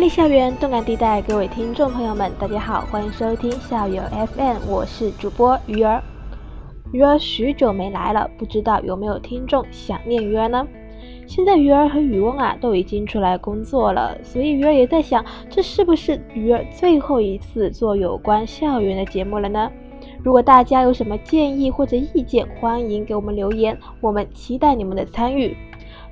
魅力校园，动感地带，各位听众朋友们，大家好，欢迎收听校友 FM，我是主播鱼儿。鱼儿许久没来了，不知道有没有听众想念鱼儿呢？现在鱼儿和渔翁啊都已经出来工作了，所以鱼儿也在想，这是不是鱼儿最后一次做有关校园的节目了呢？如果大家有什么建议或者意见，欢迎给我们留言，我们期待你们的参与。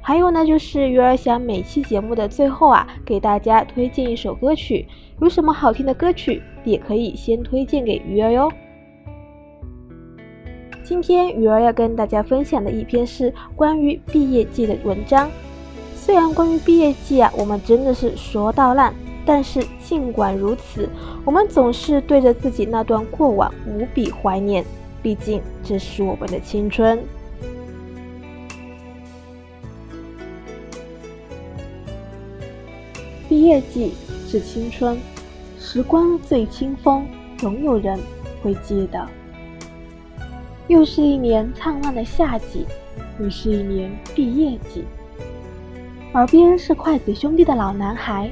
还有呢，就是鱼儿想每期节目的最后啊，给大家推荐一首歌曲，有什么好听的歌曲，也可以先推荐给鱼儿哟。今天鱼儿要跟大家分享的一篇是关于毕业季的文章。虽然关于毕业季啊，我们真的是说到烂。但是尽管如此，我们总是对着自己那段过往无比怀念，毕竟这是我们的青春。毕业季是青春，时光最清风，总有人会记得。又是一年灿烂的夏季，又是一年毕业季。耳边是筷子兄弟的老男孩。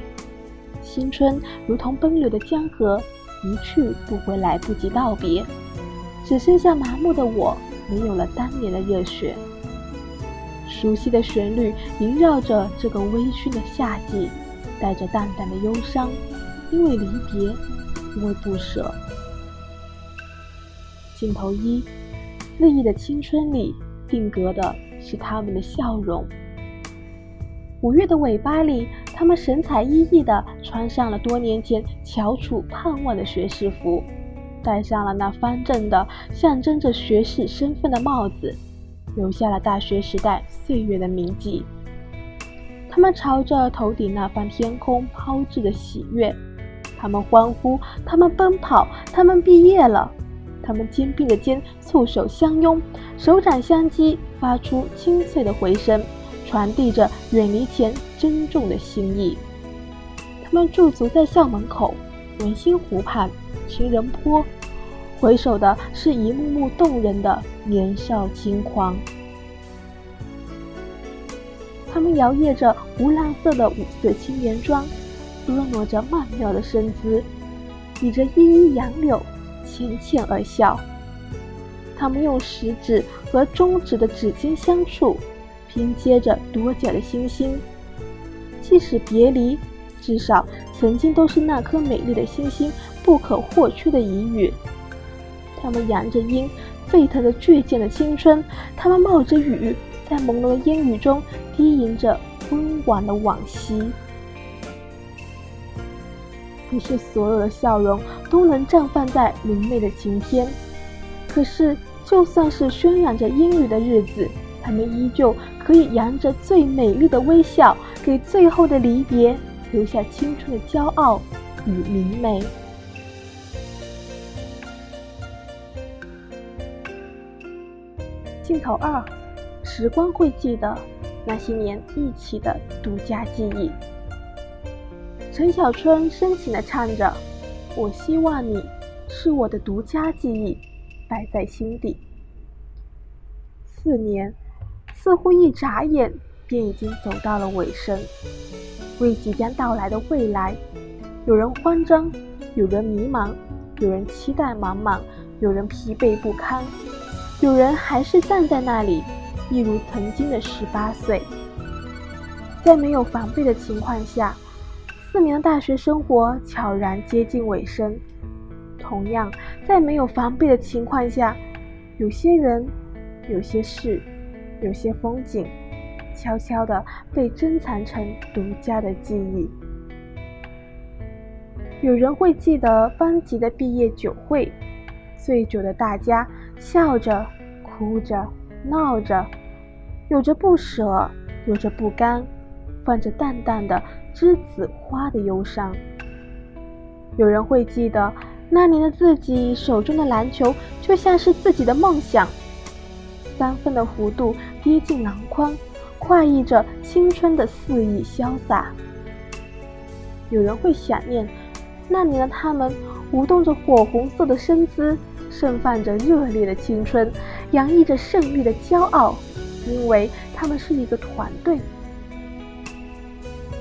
青春如同奔流的江河，一去不回，来不及道别，只剩下麻木的我，没有了当年的热血。熟悉的旋律萦绕着这个微醺的夏季，带着淡淡的忧伤，因为离别，因为不舍。镜头一，肆意的青春里定格的是他们的笑容。五月的尾巴里，他们神采奕奕地穿上了多年前翘楚盼望的学士服，戴上了那方正的象征着学士身份的帽子，留下了大学时代岁月的铭记。他们朝着头顶那方天空抛掷着喜悦，他们欢呼，他们奔跑，他们毕业了，他们肩并着肩，簇手相拥，手掌相击，发出清脆的回声。传递着远离前珍重的心意。他们驻足在校门口、文心湖畔、情人坡，回首的是一幕幕动人的年少轻狂。他们摇曳着湖蓝色的五色青年装，婀娜着曼妙的身姿，倚着依依杨柳，浅浅而笑。他们用食指和中指的指尖相触。拼接着多角的星星，即使别离，至少曾经都是那颗美丽的星星不可或缺的遗语。他们扬着鹰，沸腾着倔强的青春；他们冒着雨，在朦胧的烟雨中低吟着温婉的往昔。不是所有的笑容都能绽放在明媚的晴天，可是就算是渲染着阴雨的日子。他们依旧可以扬着最美丽的微笑，给最后的离别留下青春的骄傲与明媚。镜头二，时光会记得那些年一起的独家记忆。陈小春深情的唱着：“我希望你是我的独家记忆，摆在心底。”四年。似乎一眨眼便已经走到了尾声，为即将到来的未来，有人慌张，有人迷茫，有人期待满满，有人疲惫不堪，有人还是站在那里，一如曾经的十八岁。在没有防备的情况下，四年大学生活悄然接近尾声。同样，在没有防备的情况下，有些人，有些事。有些风景，悄悄地被珍藏成独家的记忆。有人会记得班级的毕业酒会，醉酒的大家笑着、哭着、闹着，有着不舍，有着不甘，泛着淡淡的栀子花的忧伤。有人会记得那年的自己手中的篮球，就像是自己的梦想。三分的弧度跌进篮筐，快意着青春的肆意潇洒。有人会想念那年的他们，舞动着火红色的身姿，盛放着热烈的青春，洋溢着胜利的骄傲，因为他们是一个团队。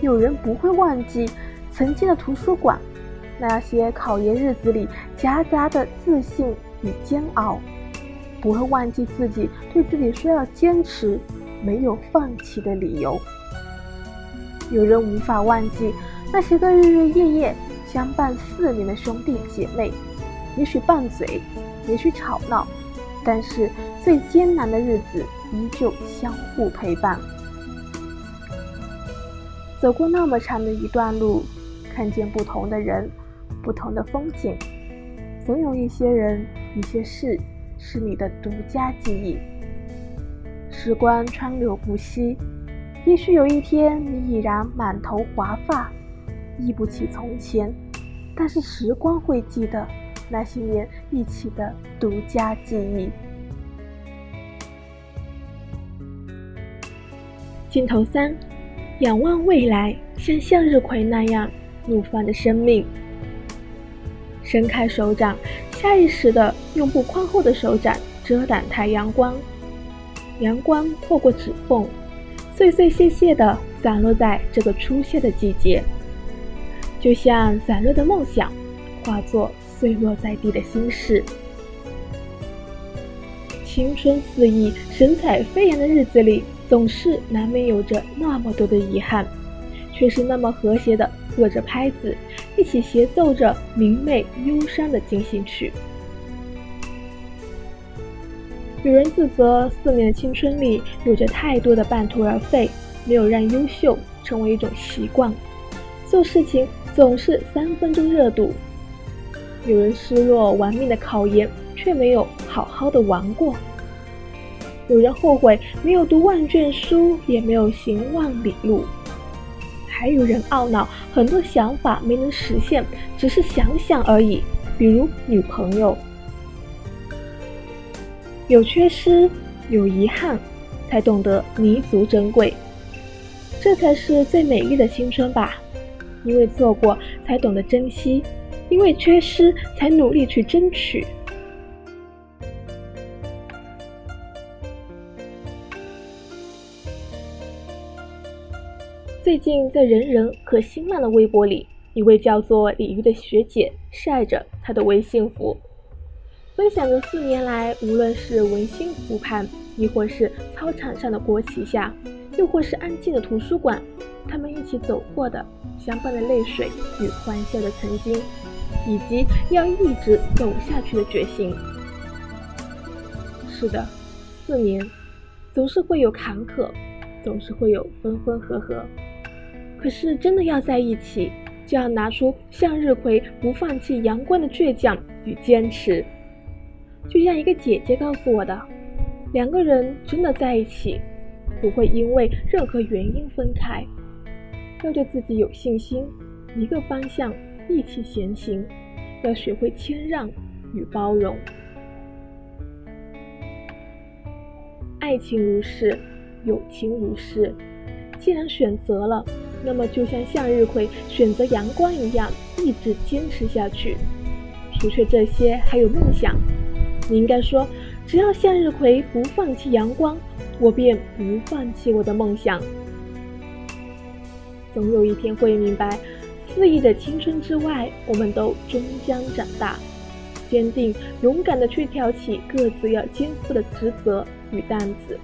有人不会忘记曾经的图书馆，那些考研日子里夹杂的自信与煎熬，不会忘记自己对自己说要坚持、没有放弃的理由。有人无法忘记那些个日日夜夜相伴四年的兄弟姐妹，也许拌嘴，也许吵闹，但是最艰难的日子依旧相互陪伴。走过那么长的一段路，看见不同的人，不同的风景，总有一些人、一些事是你的独家记忆。时光川流不息，也许有一天你已然满头华发，忆不起从前，但是时光会记得那些年一起的独家记忆。镜头三。仰望未来，像向日葵那样怒放的生命。伸开手掌，下意识地用不宽厚的手掌遮挡太阳光。阳光透过指缝，碎碎屑屑地散落在这个初夏的季节，就像散落的梦想，化作碎落在地的心事。青春肆意、神采飞扬的日子里。总是难免有着那么多的遗憾，却是那么和谐的和着拍子，一起协奏着明媚忧伤的进行曲。有人自责四年青春里有着太多的半途而废，没有让优秀成为一种习惯，做事情总是三分钟热度。有人失落玩命的考研，却没有好好的玩过。有人后悔没有读万卷书，也没有行万里路；还有人懊恼很多想法没能实现，只是想想而已。比如女朋友，有缺失，有遗憾，才懂得弥足珍贵。这才是最美丽的青春吧！因为错过，才懂得珍惜；因为缺失，才努力去争取。最近在人人和新浪的微博里，一位叫做李鱼的学姐晒着她的微幸福，分享着四年来，无论是文心湖畔，亦或是操场上的国旗下，又或是安静的图书馆，他们一起走过的相伴的泪水与欢笑的曾经，以及要一直走下去的决心。是的，四年，总是会有坎坷，总是会有分分合合。可是，真的要在一起，就要拿出向日葵不放弃阳光的倔强与坚持。就像一个姐姐告诉我的，两个人真的在一起，不会因为任何原因分开。要对自己有信心，一个方向一起前行。要学会谦让与包容。爱情如是，友情如是。既然选择了。那么，就像向日葵选择阳光一样，一直坚持下去。除却这些，还有梦想。你应该说，只要向日葵不放弃阳光，我便不放弃我的梦想。总有一天会明白，肆意的青春之外，我们都终将长大，坚定勇敢的去挑起各自要肩负的职责与担子。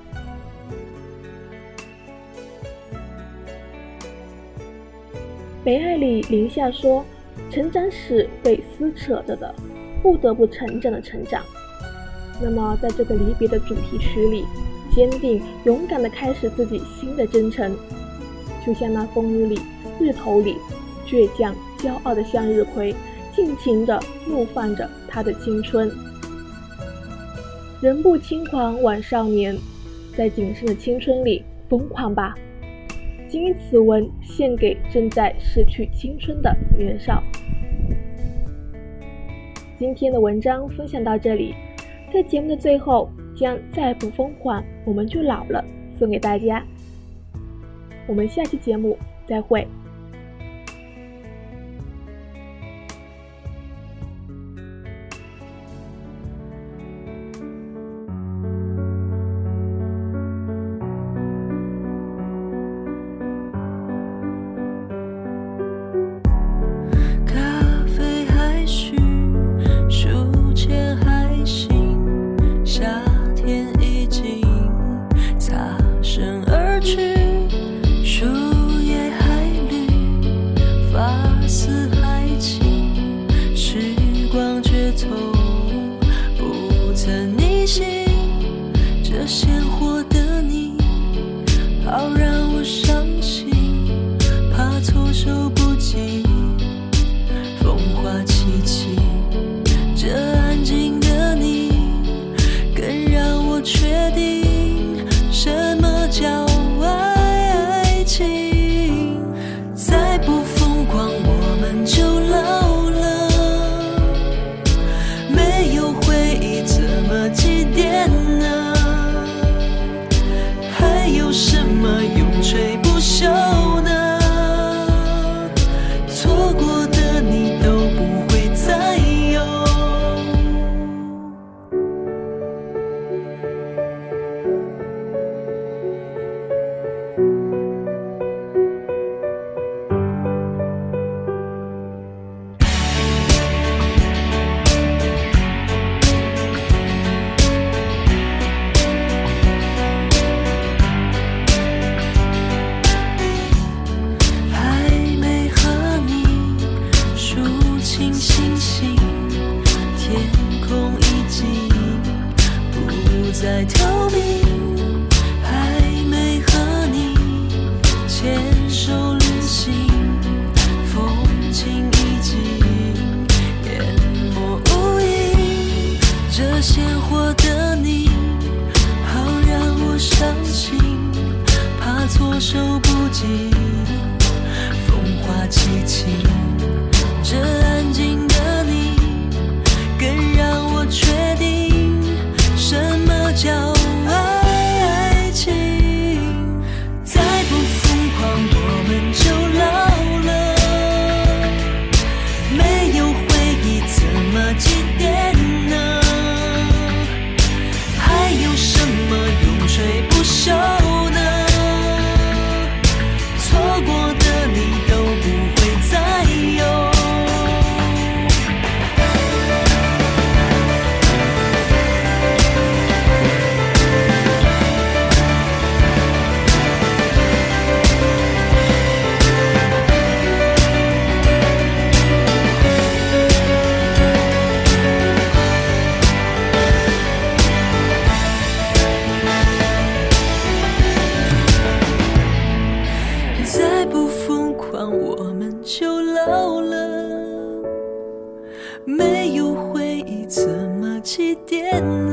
北爱里，林夏说：“成长史被撕扯着的，不得不成长的成长。”那么，在这个离别的主题曲里，坚定勇敢地开始自己新的征程，就像那风雨里、日头里，倔强骄傲的向日葵，尽情地怒放着他的青春。人不轻狂枉少年，在谨慎的青春里疯狂吧。今此文献给正在逝去青春的年少。今天的文章分享到这里，在节目的最后，将再不疯狂我们就老了送给大家。我们下期节目再会。written